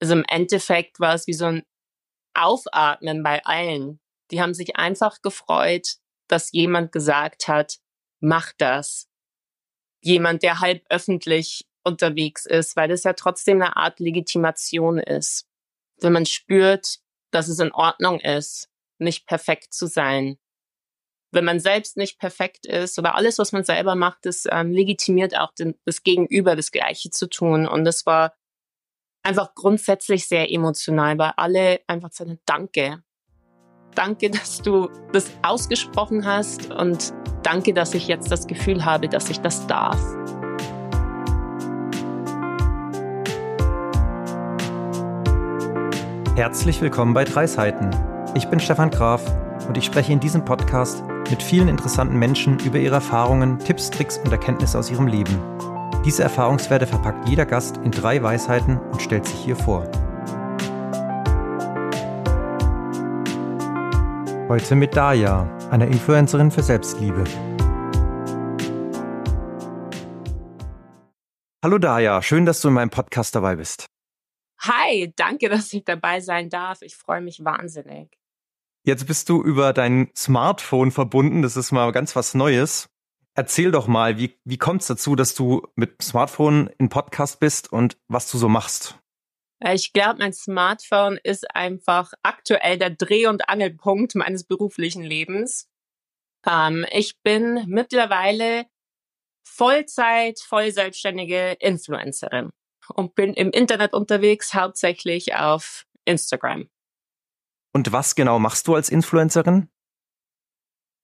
Also im Endeffekt war es wie so ein Aufatmen bei allen. Die haben sich einfach gefreut, dass jemand gesagt hat, mach das. Jemand, der halb öffentlich unterwegs ist, weil das ja trotzdem eine Art Legitimation ist. Wenn man spürt, dass es in Ordnung ist, nicht perfekt zu sein. Wenn man selbst nicht perfekt ist oder alles, was man selber macht, das ähm, legitimiert auch den, das Gegenüber, das Gleiche zu tun. Und das war einfach grundsätzlich sehr emotional, weil alle einfach sagen, danke. Danke, dass du das ausgesprochen hast und danke, dass ich jetzt das Gefühl habe, dass ich das darf. Herzlich willkommen bei Dreisheiten. Ich bin Stefan Graf und ich spreche in diesem Podcast mit vielen interessanten Menschen über ihre Erfahrungen, Tipps, Tricks und Erkenntnisse aus ihrem Leben. Diese Erfahrungswerte verpackt jeder Gast in drei Weisheiten und stellt sich hier vor. Heute mit Daya, einer Influencerin für Selbstliebe. Hallo Daya, schön, dass du in meinem Podcast dabei bist. Hi, danke, dass ich dabei sein darf. Ich freue mich wahnsinnig. Jetzt bist du über dein Smartphone verbunden. Das ist mal ganz was Neues. Erzähl doch mal, wie, wie kommt es dazu, dass du mit Smartphone in Podcast bist und was du so machst? Ich glaube, mein Smartphone ist einfach aktuell der Dreh- und Angelpunkt meines beruflichen Lebens. Ähm, ich bin mittlerweile Vollzeit, voll selbstständige Influencerin und bin im Internet unterwegs, hauptsächlich auf Instagram. Und was genau machst du als Influencerin?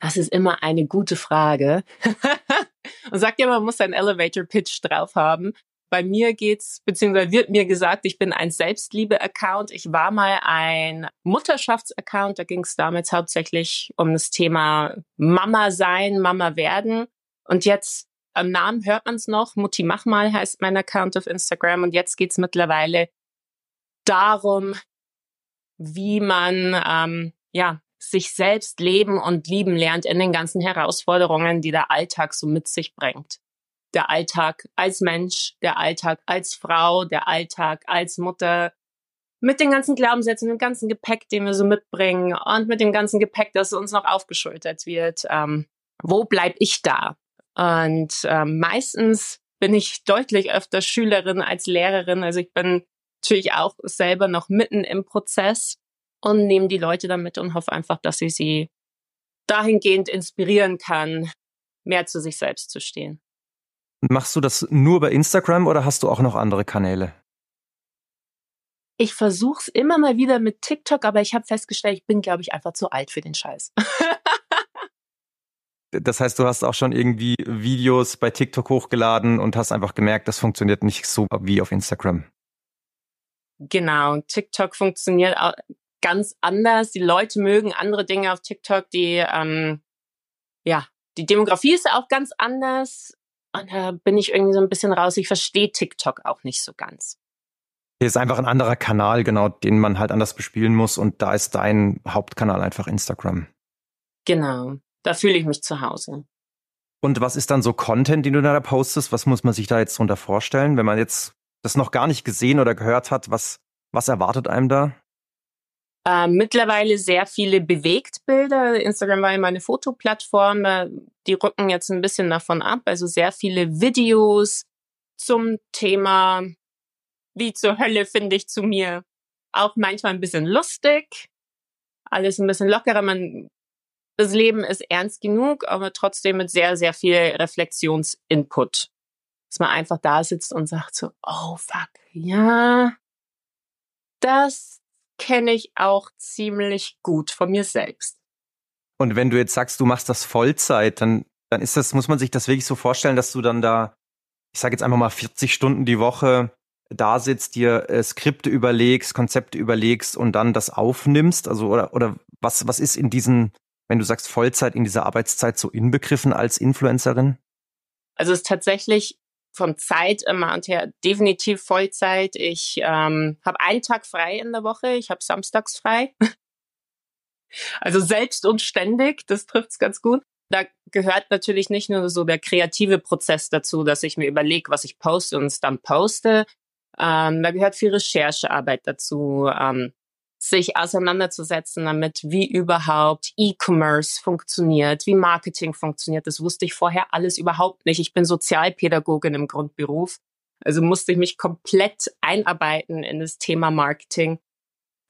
Das ist immer eine gute Frage. und sagt ja, man muss einen Elevator Pitch drauf haben. Bei mir geht's, beziehungsweise wird mir gesagt, ich bin ein Selbstliebe-Account. Ich war mal ein Mutterschafts-Account. Da ging es damals hauptsächlich um das Thema Mama sein, Mama werden. Und jetzt am Namen hört man es noch. Mutti mach mal heißt mein Account auf Instagram. Und jetzt geht's mittlerweile darum, wie man ähm, ja sich selbst leben und lieben lernt in den ganzen Herausforderungen, die der Alltag so mit sich bringt. Der Alltag als Mensch, der Alltag als Frau, der Alltag als Mutter, mit den ganzen Glaubenssätzen, dem ganzen Gepäck, den wir so mitbringen und mit dem ganzen Gepäck, das uns noch aufgeschultert wird. Ähm, wo bleib ich da? Und ähm, meistens bin ich deutlich öfter Schülerin als Lehrerin. Also ich bin natürlich auch selber noch mitten im Prozess und nehme die Leute damit und hoffe einfach, dass ich sie dahingehend inspirieren kann, mehr zu sich selbst zu stehen. Machst du das nur bei Instagram oder hast du auch noch andere Kanäle? Ich versuche es immer mal wieder mit TikTok, aber ich habe festgestellt, ich bin, glaube ich, einfach zu alt für den Scheiß. das heißt, du hast auch schon irgendwie Videos bei TikTok hochgeladen und hast einfach gemerkt, das funktioniert nicht so wie auf Instagram. Genau, TikTok funktioniert ganz anders. Die Leute mögen andere Dinge auf TikTok. Die, ähm, ja, die Demografie ist auch ganz anders. Und da bin ich irgendwie so ein bisschen raus. Ich verstehe TikTok auch nicht so ganz. Hier ist einfach ein anderer Kanal, genau, den man halt anders bespielen muss. Und da ist dein Hauptkanal einfach Instagram. Genau, da fühle ich mich zu Hause. Und was ist dann so Content, den du da postest? Was muss man sich da jetzt drunter vorstellen, wenn man jetzt das noch gar nicht gesehen oder gehört hat? Was, was erwartet einem da? Äh, mittlerweile sehr viele Bewegtbilder. Instagram war immer eine Fotoplattform. Äh, die rücken jetzt ein bisschen davon ab. Also sehr viele Videos zum Thema, wie zur Hölle finde ich zu mir. Auch manchmal ein bisschen lustig. Alles ein bisschen lockerer. Man, das Leben ist ernst genug, aber trotzdem mit sehr, sehr viel Reflexionsinput. Dass man einfach da sitzt und sagt so, oh fuck, ja, das kenne ich auch ziemlich gut von mir selbst. Und wenn du jetzt sagst, du machst das Vollzeit, dann, dann ist das, muss man sich das wirklich so vorstellen, dass du dann da, ich sage jetzt einfach mal 40 Stunden die Woche da sitzt, dir äh, Skripte überlegst, Konzepte überlegst und dann das aufnimmst? Also, oder, oder was, was ist in diesen, wenn du sagst Vollzeit, in dieser Arbeitszeit so inbegriffen als Influencerin? Also es ist tatsächlich vom Zeitamount her definitiv Vollzeit. Ich ähm, habe einen Tag frei in der Woche. Ich habe samstags frei. also selbst und ständig, das trifft's ganz gut. Da gehört natürlich nicht nur so der kreative Prozess dazu, dass ich mir überlege, was ich poste und es dann poste. Ähm, da gehört viel Recherchearbeit dazu, ähm, sich auseinanderzusetzen damit, wie überhaupt E-Commerce funktioniert, wie Marketing funktioniert. Das wusste ich vorher alles überhaupt nicht. Ich bin Sozialpädagogin im Grundberuf. Also musste ich mich komplett einarbeiten in das Thema Marketing.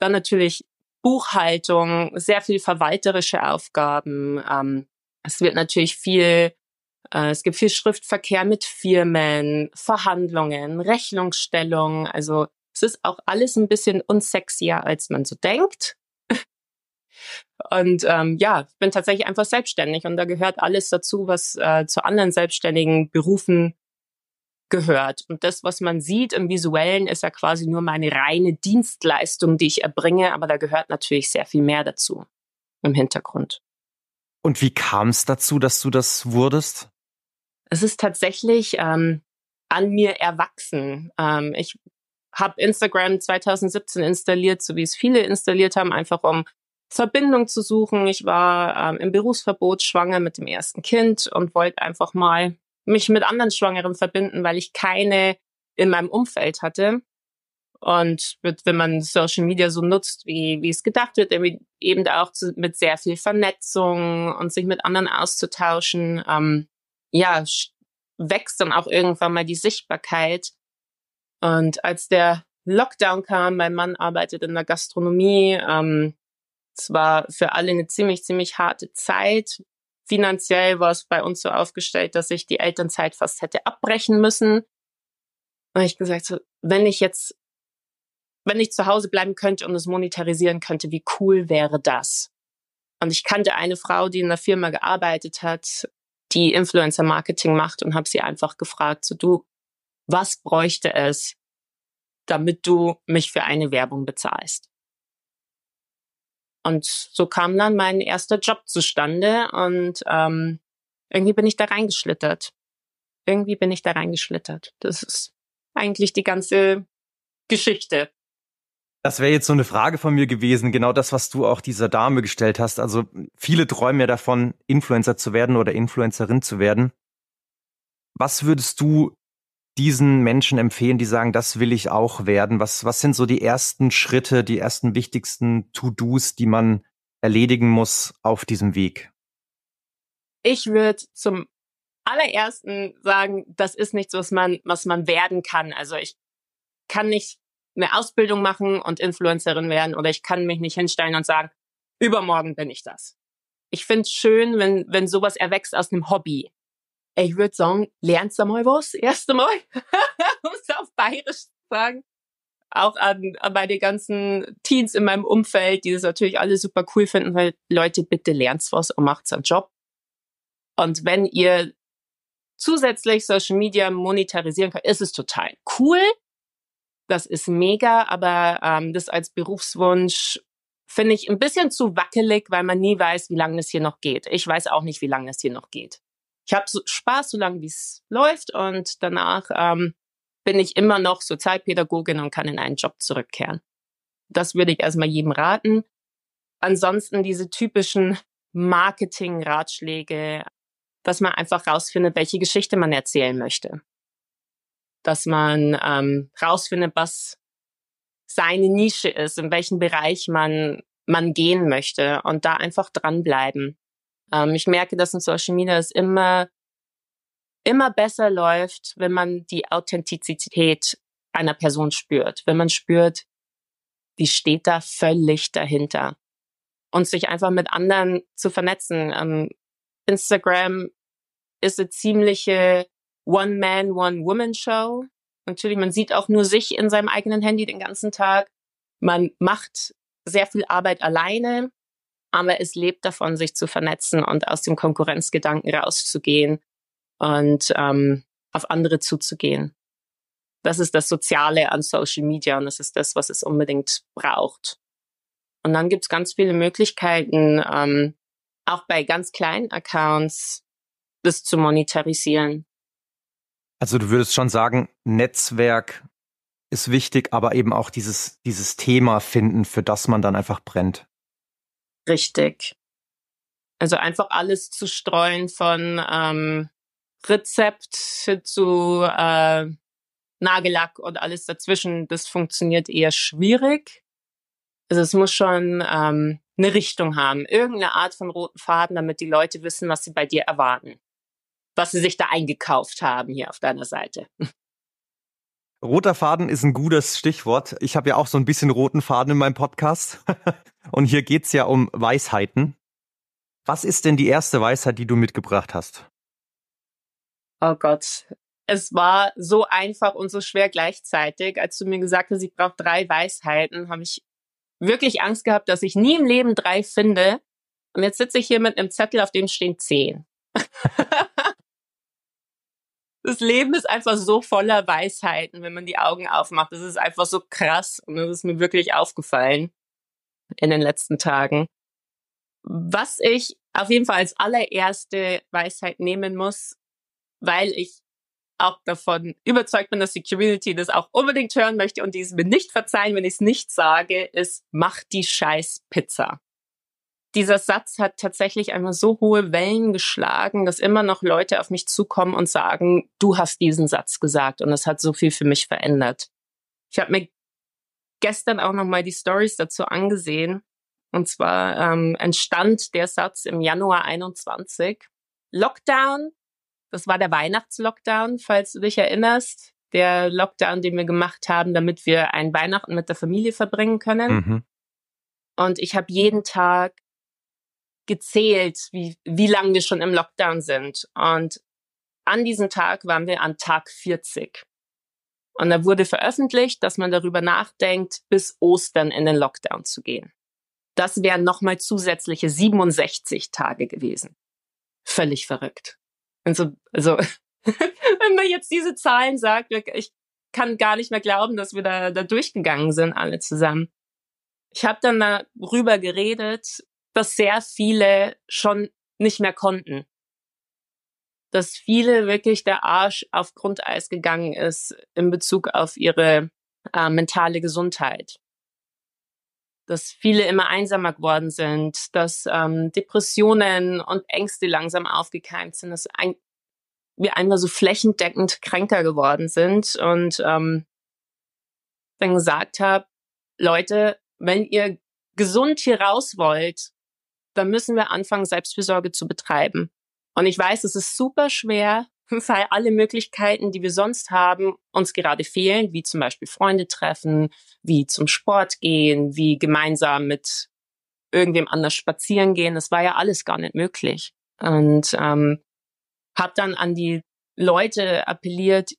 Dann natürlich Buchhaltung, sehr viel verwalterische Aufgaben. Ähm, es wird natürlich viel, äh, es gibt viel Schriftverkehr mit Firmen, Verhandlungen, Rechnungsstellung. Also es ist auch alles ein bisschen unsexier, als man so denkt. Und ähm, ja, ich bin tatsächlich einfach selbstständig und da gehört alles dazu, was äh, zu anderen selbstständigen Berufen gehört. Und das, was man sieht im Visuellen, ist ja quasi nur meine reine Dienstleistung, die ich erbringe, aber da gehört natürlich sehr viel mehr dazu im Hintergrund. Und wie kam es dazu, dass du das wurdest? Es ist tatsächlich ähm, an mir erwachsen. Ähm, ich habe Instagram 2017 installiert, so wie es viele installiert haben, einfach um Verbindung zu suchen. Ich war ähm, im Berufsverbot schwanger mit dem ersten Kind und wollte einfach mal mich mit anderen Schwangeren verbinden, weil ich keine in meinem Umfeld hatte. Und wenn man Social Media so nutzt, wie, wie es gedacht wird, eben auch zu, mit sehr viel Vernetzung und sich mit anderen auszutauschen, ähm, ja, wächst dann auch irgendwann mal die Sichtbarkeit. Und als der Lockdown kam, mein Mann arbeitet in der Gastronomie, ähm, es war für alle eine ziemlich, ziemlich harte Zeit finanziell war es bei uns so aufgestellt, dass ich die Elternzeit fast hätte abbrechen müssen. Und ich gesagt, so, wenn ich jetzt, wenn ich zu Hause bleiben könnte und es monetarisieren könnte, wie cool wäre das? Und ich kannte eine Frau, die in einer Firma gearbeitet hat, die Influencer Marketing macht und habe sie einfach gefragt, so du, was bräuchte es, damit du mich für eine Werbung bezahlst? Und so kam dann mein erster Job zustande und ähm, irgendwie bin ich da reingeschlittert. Irgendwie bin ich da reingeschlittert. Das ist eigentlich die ganze Geschichte. Das wäre jetzt so eine Frage von mir gewesen, genau das, was du auch dieser Dame gestellt hast. Also viele träumen ja davon, Influencer zu werden oder Influencerin zu werden. Was würdest du diesen Menschen empfehlen, die sagen, das will ich auch werden? Was, was sind so die ersten Schritte, die ersten wichtigsten To-Dos, die man erledigen muss auf diesem Weg? Ich würde zum allerersten sagen, das ist nichts, was man, was man werden kann. Also ich kann nicht eine Ausbildung machen und Influencerin werden oder ich kann mich nicht hinstellen und sagen, übermorgen bin ich das. Ich finde es schön, wenn, wenn sowas erwächst aus einem Hobby ich würde sagen, lernst du mal was, erst einmal, um es auf Bayerisch zu sagen. Auch an, an meine ganzen Teens in meinem Umfeld, die das natürlich alle super cool finden, weil Leute, bitte lernt was und macht einen Job. Und wenn ihr zusätzlich Social Media monetarisieren könnt, ist es total cool. Das ist mega, aber ähm, das als Berufswunsch finde ich ein bisschen zu wackelig, weil man nie weiß, wie lange es hier noch geht. Ich weiß auch nicht, wie lange es hier noch geht ich habe so Spaß, solange wie es läuft und danach ähm, bin ich immer noch Sozialpädagogin und kann in einen Job zurückkehren. Das würde ich erstmal jedem raten. Ansonsten diese typischen Marketing-Ratschläge, dass man einfach rausfindet, welche Geschichte man erzählen möchte. Dass man ähm, rausfindet, was seine Nische ist, in welchen Bereich man, man gehen möchte und da einfach dranbleiben. Ähm, ich merke, dass in Social Media es immer, immer besser läuft, wenn man die Authentizität einer Person spürt. Wenn man spürt, die steht da völlig dahinter. Und sich einfach mit anderen zu vernetzen. Ähm, Instagram ist eine ziemliche One-Man, One-Woman-Show. Natürlich, man sieht auch nur sich in seinem eigenen Handy den ganzen Tag. Man macht sehr viel Arbeit alleine aber es lebt davon, sich zu vernetzen und aus dem Konkurrenzgedanken rauszugehen und ähm, auf andere zuzugehen. Das ist das Soziale an Social Media und das ist das, was es unbedingt braucht. Und dann gibt es ganz viele Möglichkeiten, ähm, auch bei ganz kleinen Accounts, das zu monetarisieren. Also du würdest schon sagen, Netzwerk ist wichtig, aber eben auch dieses, dieses Thema finden, für das man dann einfach brennt richtig. Also einfach alles zu streuen von ähm, Rezept zu äh, Nagellack und alles dazwischen, das funktioniert eher schwierig. Also es muss schon ähm, eine Richtung haben, irgendeine Art von roten Faden, damit die Leute wissen, was sie bei dir erwarten, was sie sich da eingekauft haben hier auf deiner Seite. Roter Faden ist ein gutes Stichwort. Ich habe ja auch so ein bisschen roten Faden in meinem Podcast. Und hier geht's ja um Weisheiten. Was ist denn die erste Weisheit, die du mitgebracht hast? Oh Gott. Es war so einfach und so schwer gleichzeitig. Als du mir gesagt hast, ich brauche drei Weisheiten, habe ich wirklich Angst gehabt, dass ich nie im Leben drei finde. Und jetzt sitze ich hier mit einem Zettel, auf dem stehen zehn. das Leben ist einfach so voller Weisheiten, wenn man die Augen aufmacht. Das ist einfach so krass und das ist mir wirklich aufgefallen in den letzten Tagen. Was ich auf jeden Fall als allererste Weisheit nehmen muss, weil ich auch davon überzeugt bin, dass die Community das auch unbedingt hören möchte und die es mir nicht verzeihen, wenn ich es nicht sage, ist, mach die scheiß Pizza. Dieser Satz hat tatsächlich einmal so hohe Wellen geschlagen, dass immer noch Leute auf mich zukommen und sagen, du hast diesen Satz gesagt und es hat so viel für mich verändert. Ich habe mir gestern auch noch mal die Stories dazu angesehen und zwar ähm, entstand der Satz im Januar 21. Lockdown das war der Weihnachtslockdown, falls du dich erinnerst. Der Lockdown, den wir gemacht haben, damit wir ein Weihnachten mit der Familie verbringen können. Mhm. Und ich habe jeden Tag gezählt, wie, wie lange wir schon im Lockdown sind. Und an diesem Tag waren wir an Tag 40. Und da wurde veröffentlicht, dass man darüber nachdenkt, bis Ostern in den Lockdown zu gehen. Das wären nochmal zusätzliche 67 Tage gewesen. Völlig verrückt. Also, also wenn man jetzt diese Zahlen sagt, ich kann gar nicht mehr glauben, dass wir da, da durchgegangen sind, alle zusammen. Ich habe dann darüber geredet, dass sehr viele schon nicht mehr konnten. Dass viele wirklich der Arsch auf Grundeis gegangen ist in Bezug auf ihre äh, mentale Gesundheit. Dass viele immer einsamer geworden sind, dass ähm, Depressionen und Ängste langsam aufgekeimt sind, dass ein, wir einmal so flächendeckend kränker geworden sind und ähm, dann gesagt habe, Leute, wenn ihr gesund hier raus wollt, dann müssen wir anfangen, Selbstfürsorge zu betreiben. Und ich weiß, es ist super schwer, weil alle Möglichkeiten, die wir sonst haben, uns gerade fehlen, wie zum Beispiel Freunde treffen, wie zum Sport gehen, wie gemeinsam mit irgendwem anders spazieren gehen. Das war ja alles gar nicht möglich. Und ähm, habe dann an die Leute appelliert,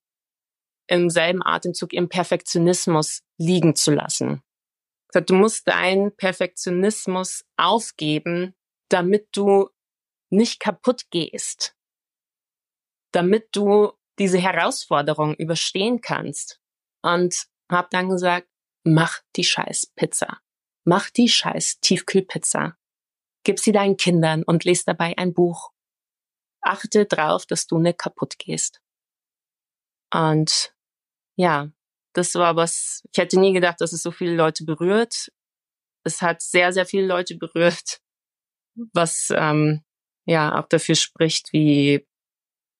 im selben Atemzug im Perfektionismus liegen zu lassen. Du musst deinen Perfektionismus aufgeben, damit du nicht kaputt gehst, damit du diese Herausforderung überstehen kannst. Und hab dann gesagt, mach die scheiß Pizza. Mach die scheiß Tiefkühlpizza. Gib sie deinen Kindern und lese dabei ein Buch achte drauf, dass du nicht kaputt gehst. Und ja, das war was, ich hätte nie gedacht, dass es so viele Leute berührt. Es hat sehr, sehr viele Leute berührt, was ähm, ja auch dafür spricht, wie,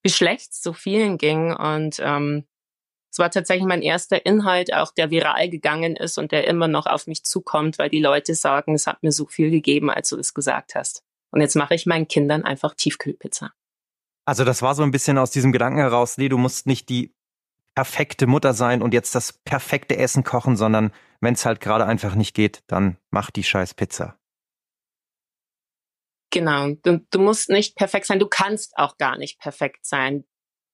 wie schlecht es so vielen ging. Und ähm, es war tatsächlich mein erster Inhalt, auch der viral gegangen ist und der immer noch auf mich zukommt, weil die Leute sagen, es hat mir so viel gegeben, als du es gesagt hast. Und jetzt mache ich meinen Kindern einfach Tiefkühlpizza. Also das war so ein bisschen aus diesem Gedanken heraus, nee, du musst nicht die perfekte Mutter sein und jetzt das perfekte Essen kochen, sondern wenn es halt gerade einfach nicht geht, dann mach die scheiß Pizza. Genau, du, du musst nicht perfekt sein, du kannst auch gar nicht perfekt sein.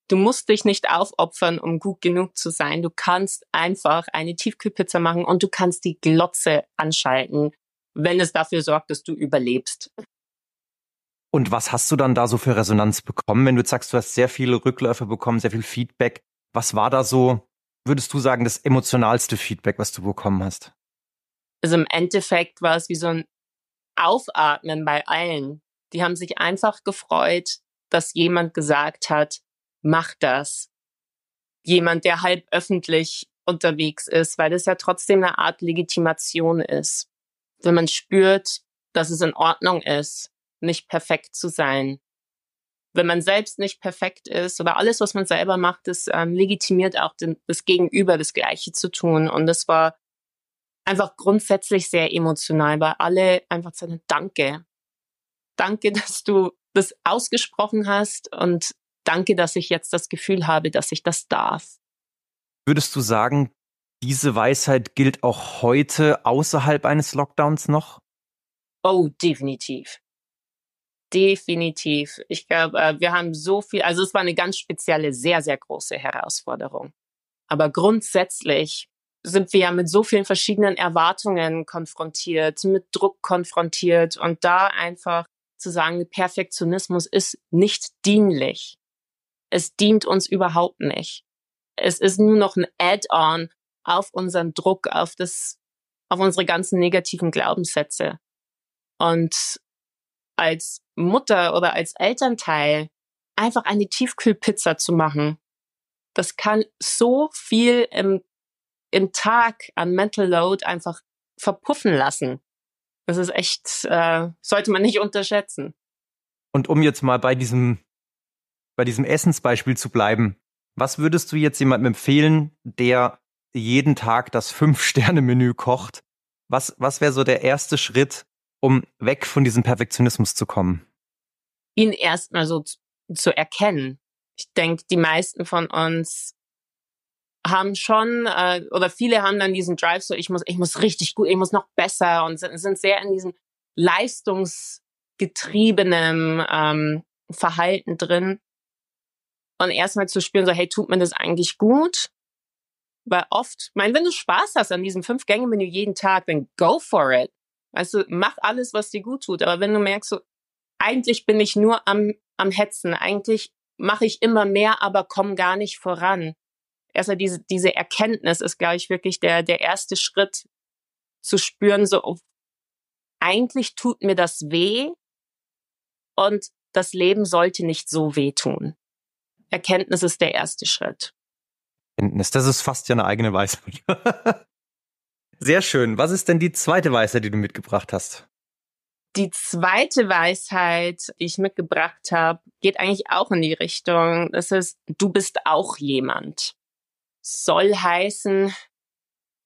Du musst dich nicht aufopfern, um gut genug zu sein. Du kannst einfach eine Tiefkühlpizza machen und du kannst die Glotze anschalten, wenn es dafür sorgt, dass du überlebst. Und was hast du dann da so für Resonanz bekommen, wenn du jetzt sagst, du hast sehr viele Rückläufe bekommen, sehr viel Feedback? Was war da so, würdest du sagen, das emotionalste Feedback, was du bekommen hast? Also im Endeffekt war es wie so ein Aufatmen bei allen. Die haben sich einfach gefreut, dass jemand gesagt hat, mach das. Jemand, der halb öffentlich unterwegs ist, weil das ja trotzdem eine Art Legitimation ist. Wenn man spürt, dass es in Ordnung ist, nicht perfekt zu sein. Wenn man selbst nicht perfekt ist oder alles, was man selber macht, das ähm, legitimiert auch den, das Gegenüber, das Gleiche zu tun. Und das war einfach grundsätzlich sehr emotional, weil alle einfach sagen, danke. Danke, dass du das ausgesprochen hast und danke, dass ich jetzt das Gefühl habe, dass ich das darf. Würdest du sagen, diese Weisheit gilt auch heute außerhalb eines Lockdowns noch? Oh, definitiv. Definitiv. Ich glaube, äh, wir haben so viel, also es war eine ganz spezielle, sehr, sehr große Herausforderung. Aber grundsätzlich sind wir ja mit so vielen verschiedenen Erwartungen konfrontiert, mit Druck konfrontiert und da einfach zu sagen, Perfektionismus ist nicht dienlich. Es dient uns überhaupt nicht. Es ist nur noch ein Add-on auf unseren Druck, auf das, auf unsere ganzen negativen Glaubenssätze. Und als Mutter oder als Elternteil einfach eine Tiefkühlpizza zu machen, das kann so viel im, im Tag an Mental Load einfach verpuffen lassen. Das ist echt, äh, sollte man nicht unterschätzen. Und um jetzt mal bei diesem, bei diesem Essensbeispiel zu bleiben, was würdest du jetzt jemandem empfehlen, der jeden Tag das Fünf-Sterne-Menü kocht? Was, was wäre so der erste Schritt, um weg von diesem Perfektionismus zu kommen? Ihn erstmal so zu, erkennen. Ich denke, die meisten von uns haben schon äh, oder viele haben dann diesen Drive so ich muss ich muss richtig gut ich muss noch besser und sind, sind sehr in diesem leistungsgetriebenen ähm, Verhalten drin und erstmal zu spüren so hey tut mir das eigentlich gut weil oft mein wenn du Spaß hast an diesem fünf Gänge Menü jeden Tag dann go for it weißt du mach alles was dir gut tut aber wenn du merkst so eigentlich bin ich nur am am hetzen eigentlich mache ich immer mehr aber komm gar nicht voran erstmal diese, diese Erkenntnis ist, glaube ich, wirklich der, der erste Schritt zu spüren, so, oh, eigentlich tut mir das weh und das Leben sollte nicht so wehtun. Erkenntnis ist der erste Schritt. Erkenntnis, das ist fast ja eine eigene Weisheit. Sehr schön. Was ist denn die zweite Weisheit, die du mitgebracht hast? Die zweite Weisheit, die ich mitgebracht habe, geht eigentlich auch in die Richtung, das ist, du bist auch jemand soll heißen,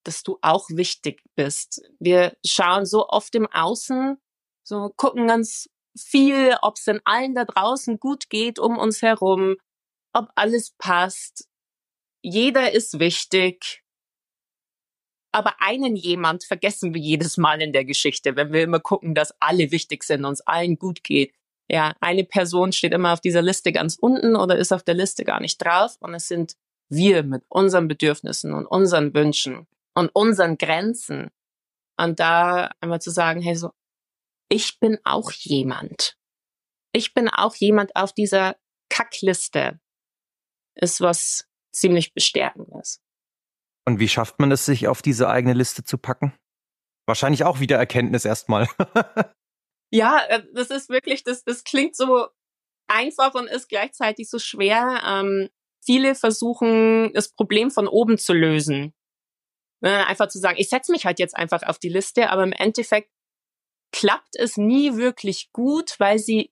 dass du auch wichtig bist. Wir schauen so oft im Außen, so gucken ganz viel, ob es denn allen da draußen gut geht um uns herum, ob alles passt. Jeder ist wichtig. Aber einen jemand vergessen wir jedes Mal in der Geschichte, wenn wir immer gucken, dass alle wichtig sind, uns allen gut geht. Ja, eine Person steht immer auf dieser Liste ganz unten oder ist auf der Liste gar nicht drauf und es sind wir mit unseren Bedürfnissen und unseren Wünschen und unseren Grenzen. Und da einmal zu sagen, hey, so, ich bin auch jemand. Ich bin auch jemand auf dieser Kackliste. Ist was ziemlich bestärkendes. Und wie schafft man es, sich auf diese eigene Liste zu packen? Wahrscheinlich auch wieder Erkenntnis erstmal. ja, äh, das ist wirklich, das, das klingt so einfach und ist gleichzeitig so schwer. Ähm, viele versuchen, das Problem von oben zu lösen. Ne, einfach zu sagen, ich setze mich halt jetzt einfach auf die Liste, aber im Endeffekt klappt es nie wirklich gut, weil sie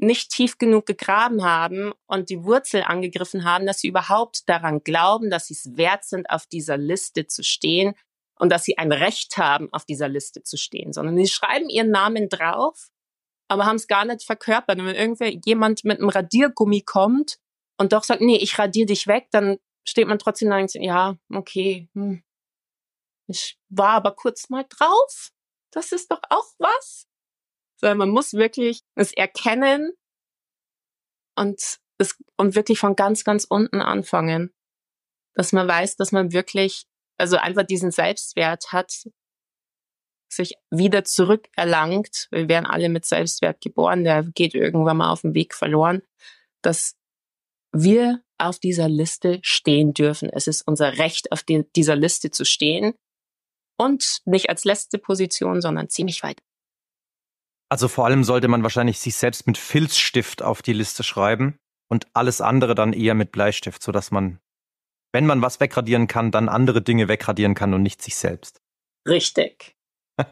nicht tief genug gegraben haben und die Wurzel angegriffen haben, dass sie überhaupt daran glauben, dass sie es wert sind, auf dieser Liste zu stehen und dass sie ein Recht haben, auf dieser Liste zu stehen, sondern sie schreiben ihren Namen drauf, aber haben es gar nicht verkörpert. Und wenn irgendwer jemand mit einem Radiergummi kommt und doch sagt, nee, ich radiere dich weg, dann steht man trotzdem da und sagt, ja, okay, hm. ich war aber kurz mal drauf. Das ist doch auch was. Sondern man muss wirklich es erkennen und es, und wirklich von ganz, ganz unten anfangen. Dass man weiß, dass man wirklich, also einfach diesen Selbstwert hat, sich wieder zurückerlangt. Wir werden alle mit Selbstwert geboren, der geht irgendwann mal auf dem Weg verloren. Dass wir auf dieser Liste stehen dürfen. Es ist unser Recht, auf die, dieser Liste zu stehen. Und nicht als letzte Position, sondern ziemlich weit. Also vor allem sollte man wahrscheinlich sich selbst mit Filzstift auf die Liste schreiben und alles andere dann eher mit Bleistift, sodass man, wenn man was wegradieren kann, dann andere Dinge wegradieren kann und nicht sich selbst. Richtig.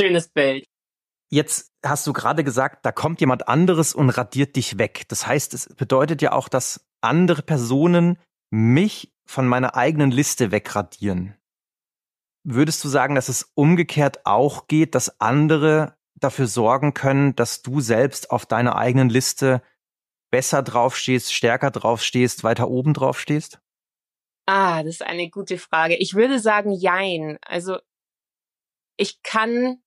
Schönes Bild. Jetzt hast du gerade gesagt, da kommt jemand anderes und radiert dich weg. Das heißt, es bedeutet ja auch, dass andere Personen mich von meiner eigenen Liste wegradieren. Würdest du sagen, dass es umgekehrt auch geht, dass andere dafür sorgen können, dass du selbst auf deiner eigenen Liste besser draufstehst, stärker draufstehst, weiter oben draufstehst? Ah, das ist eine gute Frage. Ich würde sagen, jein. Also ich kann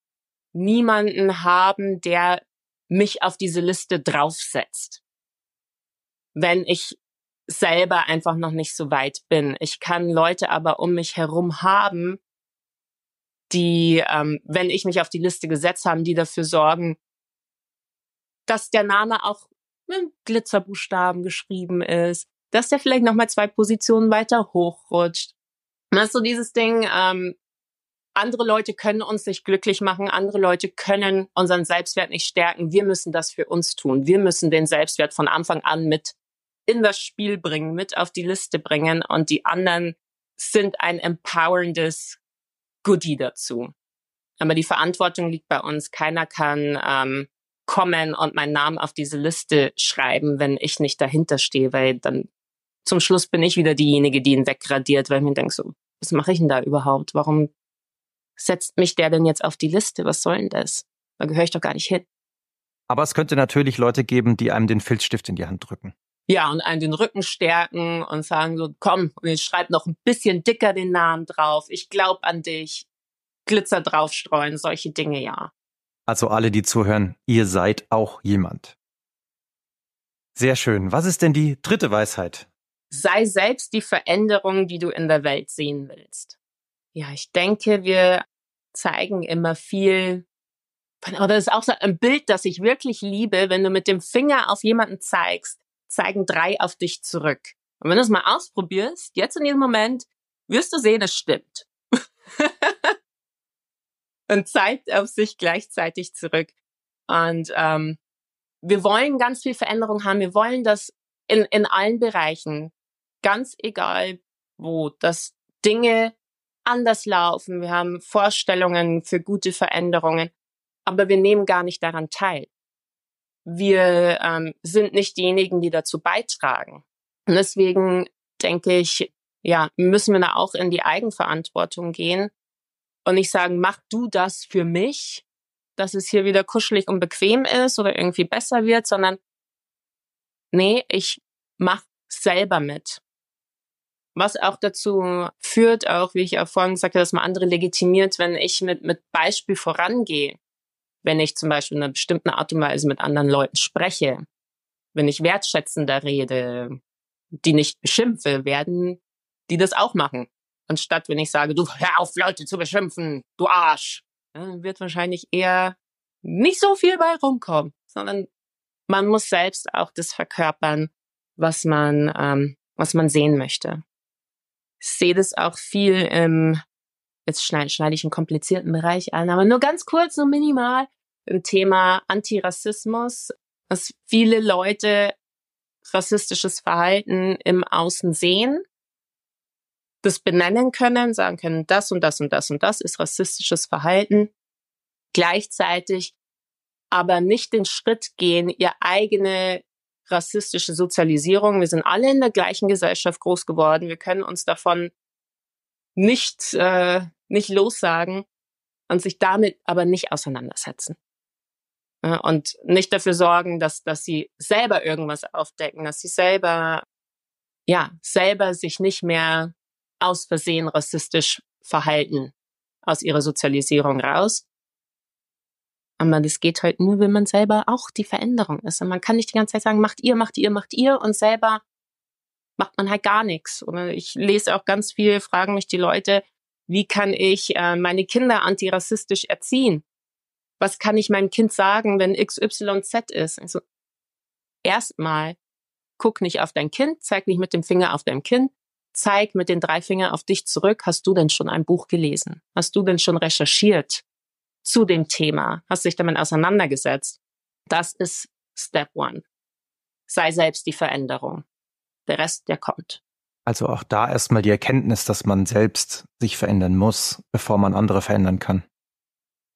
niemanden haben, der mich auf diese Liste draufsetzt. Wenn ich selber einfach noch nicht so weit bin. Ich kann Leute aber um mich herum haben, die, ähm, wenn ich mich auf die Liste gesetzt habe, die dafür sorgen, dass der Name auch mit Glitzerbuchstaben geschrieben ist, dass der vielleicht noch mal zwei Positionen weiter hochrutscht. Das ist so dieses Ding, ähm, andere Leute können uns nicht glücklich machen, andere Leute können unseren Selbstwert nicht stärken. Wir müssen das für uns tun. Wir müssen den Selbstwert von Anfang an mit in das Spiel bringen, mit auf die Liste bringen und die anderen sind ein empowerndes Goodie dazu. Aber die Verantwortung liegt bei uns. Keiner kann ähm, kommen und meinen Namen auf diese Liste schreiben, wenn ich nicht dahinter stehe, weil dann zum Schluss bin ich wieder diejenige, die ihn wegradiert, weil ich mir denke so, was mache ich denn da überhaupt? Warum setzt mich der denn jetzt auf die Liste? Was soll denn das? Da gehöre ich doch gar nicht hin. Aber es könnte natürlich Leute geben, die einem den Filzstift in die Hand drücken. Ja, und einen den Rücken stärken und sagen so, komm, ich schreib noch ein bisschen dicker den Namen drauf. Ich glaub an dich. Glitzer draufstreuen, solche Dinge, ja. Also alle, die zuhören, ihr seid auch jemand. Sehr schön. Was ist denn die dritte Weisheit? Sei selbst die Veränderung, die du in der Welt sehen willst. Ja, ich denke, wir zeigen immer viel. Oder das ist auch so ein Bild, das ich wirklich liebe. Wenn du mit dem Finger auf jemanden zeigst, zeigen drei auf dich zurück. Und wenn du es mal ausprobierst, jetzt in diesem Moment, wirst du sehen, es stimmt. und zeigt auf sich gleichzeitig zurück. Und ähm, wir wollen ganz viel Veränderung haben. Wir wollen das in, in allen Bereichen, ganz egal wo, dass Dinge anders laufen, wir haben Vorstellungen für gute Veränderungen, aber wir nehmen gar nicht daran teil. Wir ähm, sind nicht diejenigen, die dazu beitragen. Und deswegen denke ich, ja, müssen wir da auch in die Eigenverantwortung gehen und nicht sagen, mach du das für mich, dass es hier wieder kuschelig und bequem ist oder irgendwie besser wird, sondern nee, ich mach selber mit was auch dazu führt, auch wie ich auch vorhin gesagt habe, dass man andere legitimiert, wenn ich mit, mit Beispiel vorangehe. Wenn ich zum Beispiel in einer bestimmten Art und Weise mit anderen Leuten spreche, wenn ich wertschätzender rede, die nicht beschimpfe, werden die das auch machen. Anstatt wenn ich sage, du hör auf, Leute zu beschimpfen, du Arsch, dann wird wahrscheinlich eher nicht so viel bei rumkommen, sondern man muss selbst auch das verkörpern, was man, ähm, was man sehen möchte sehe das auch viel im, jetzt schneide, schneide ich einen komplizierten Bereich an, aber nur ganz kurz, nur minimal, im Thema Antirassismus, dass viele Leute rassistisches Verhalten im Außen sehen, das benennen können, sagen können, das und das und das und das ist rassistisches Verhalten, gleichzeitig aber nicht den Schritt gehen, ihr eigene rassistische Sozialisierung. Wir sind alle in der gleichen Gesellschaft groß geworden. Wir können uns davon nicht, äh, nicht lossagen und sich damit aber nicht auseinandersetzen. und nicht dafür sorgen, dass, dass sie selber irgendwas aufdecken, dass sie selber, ja, selber sich nicht mehr aus Versehen rassistisch verhalten aus ihrer Sozialisierung raus, aber das geht halt nur, wenn man selber auch die Veränderung ist. Und man kann nicht die ganze Zeit sagen, macht ihr, macht ihr, macht ihr und selber macht man halt gar nichts. Oder ich lese auch ganz viel, fragen mich die Leute, wie kann ich äh, meine Kinder antirassistisch erziehen? Was kann ich meinem Kind sagen, wenn XYZ ist? Also erstmal guck nicht auf dein Kind, zeig nicht mit dem Finger auf dein Kind, zeig mit den drei Fingern auf dich zurück. Hast du denn schon ein Buch gelesen? Hast du denn schon recherchiert? zu dem Thema, hast dich damit auseinandergesetzt. Das ist Step One. Sei selbst die Veränderung. Der Rest, der kommt. Also auch da erstmal die Erkenntnis, dass man selbst sich verändern muss, bevor man andere verändern kann.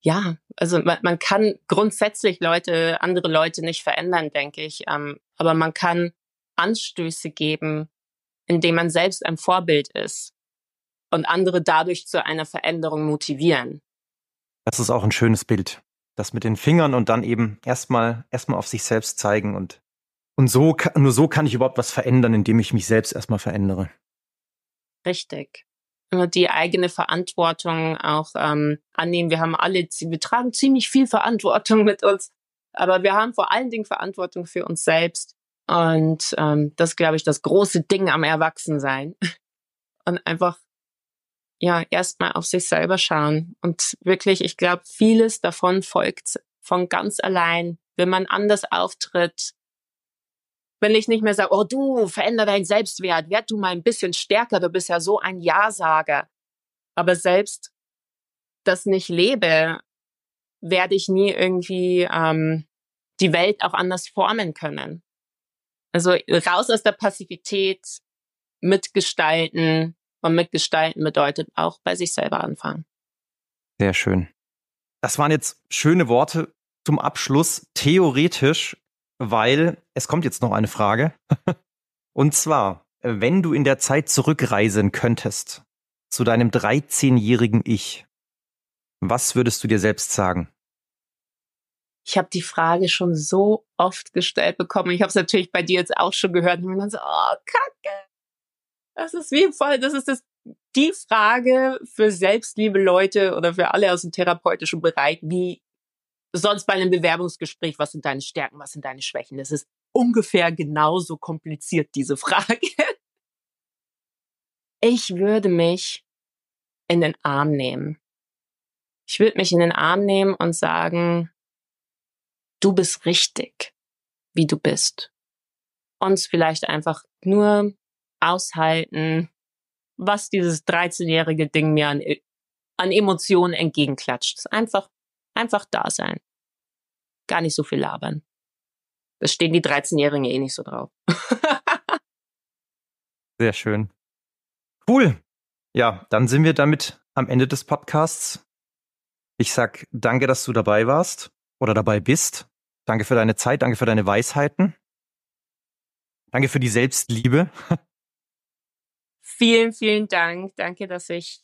ja, also man, man kann grundsätzlich Leute, andere Leute nicht verändern, denke ich. Ähm, aber man kann Anstöße geben, indem man selbst ein Vorbild ist und andere dadurch zu einer Veränderung motivieren. Das ist auch ein schönes Bild. Das mit den Fingern und dann eben erstmal erstmal auf sich selbst zeigen und und so nur so kann ich überhaupt was verändern, indem ich mich selbst erstmal verändere. Richtig. Die eigene Verantwortung auch ähm, annehmen. Wir haben alle, wir tragen ziemlich viel Verantwortung mit uns, aber wir haben vor allen Dingen Verantwortung für uns selbst. Und ähm, das glaube ich, das große Ding am Erwachsensein. Und einfach ja erstmal auf sich selber schauen. Und wirklich, ich glaube, vieles davon folgt von ganz allein, wenn man anders auftritt, wenn ich nicht mehr sage, oh du, veränder deinen Selbstwert, werd du mal ein bisschen stärker, du bist ja so ein Ja-Sager. Aber selbst das nicht lebe, werde ich nie irgendwie ähm, die Welt auch anders formen können. Also raus aus der Passivität, mitgestalten und mitgestalten bedeutet auch bei sich selber anfangen. Sehr schön. Das waren jetzt schöne Worte zum Abschluss. Theoretisch weil es kommt jetzt noch eine Frage. Und zwar, wenn du in der Zeit zurückreisen könntest zu deinem 13-jährigen Ich, was würdest du dir selbst sagen? Ich habe die Frage schon so oft gestellt bekommen. Ich habe es natürlich bei dir jetzt auch schon gehört. Und dann so, oh, Kacke. Das ist wie voll, das ist das, die Frage für selbstliebe Leute oder für alle aus dem therapeutischen Bereich. Wie sonst bei einem Bewerbungsgespräch, was sind deine Stärken, was sind deine Schwächen? Das ist ungefähr genauso kompliziert, diese Frage. Ich würde mich in den Arm nehmen. Ich würde mich in den Arm nehmen und sagen, du bist richtig, wie du bist. Uns vielleicht einfach nur aushalten, was dieses 13-jährige Ding mir an, an Emotionen entgegenklatscht. Einfach Einfach da sein. Gar nicht so viel labern. Das stehen die 13-Jährigen eh nicht so drauf. Sehr schön. Cool. Ja, dann sind wir damit am Ende des Podcasts. Ich sag danke, dass du dabei warst oder dabei bist. Danke für deine Zeit, danke für deine Weisheiten. Danke für die Selbstliebe. Vielen, vielen Dank. Danke, dass ich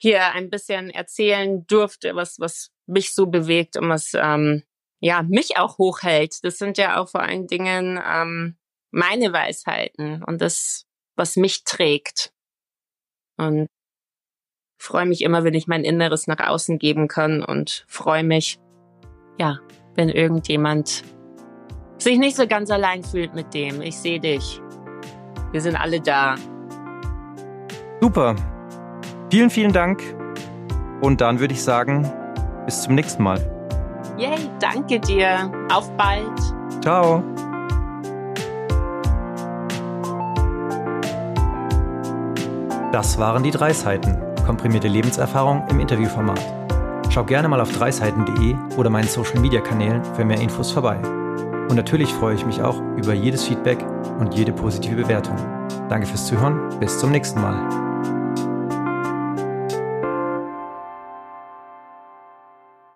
hier ein bisschen erzählen durfte, was, was mich so bewegt und was ähm, ja mich auch hochhält. Das sind ja auch vor allen Dingen ähm, meine Weisheiten und das, was mich trägt. Und freue mich immer, wenn ich mein Inneres nach außen geben kann und freue mich, ja, wenn irgendjemand sich nicht so ganz allein fühlt mit dem. Ich sehe dich. Wir sind alle da. Super. Vielen, vielen Dank. Und dann würde ich sagen, bis zum nächsten Mal. Yay, danke dir. Auf bald. Ciao. Das waren die drei Seiten. Komprimierte Lebenserfahrung im Interviewformat. Schau gerne mal auf dreiseiten.de oder meinen Social Media Kanälen für mehr Infos vorbei. Und natürlich freue ich mich auch über jedes Feedback und jede positive Bewertung. Danke fürs Zuhören. Bis zum nächsten Mal.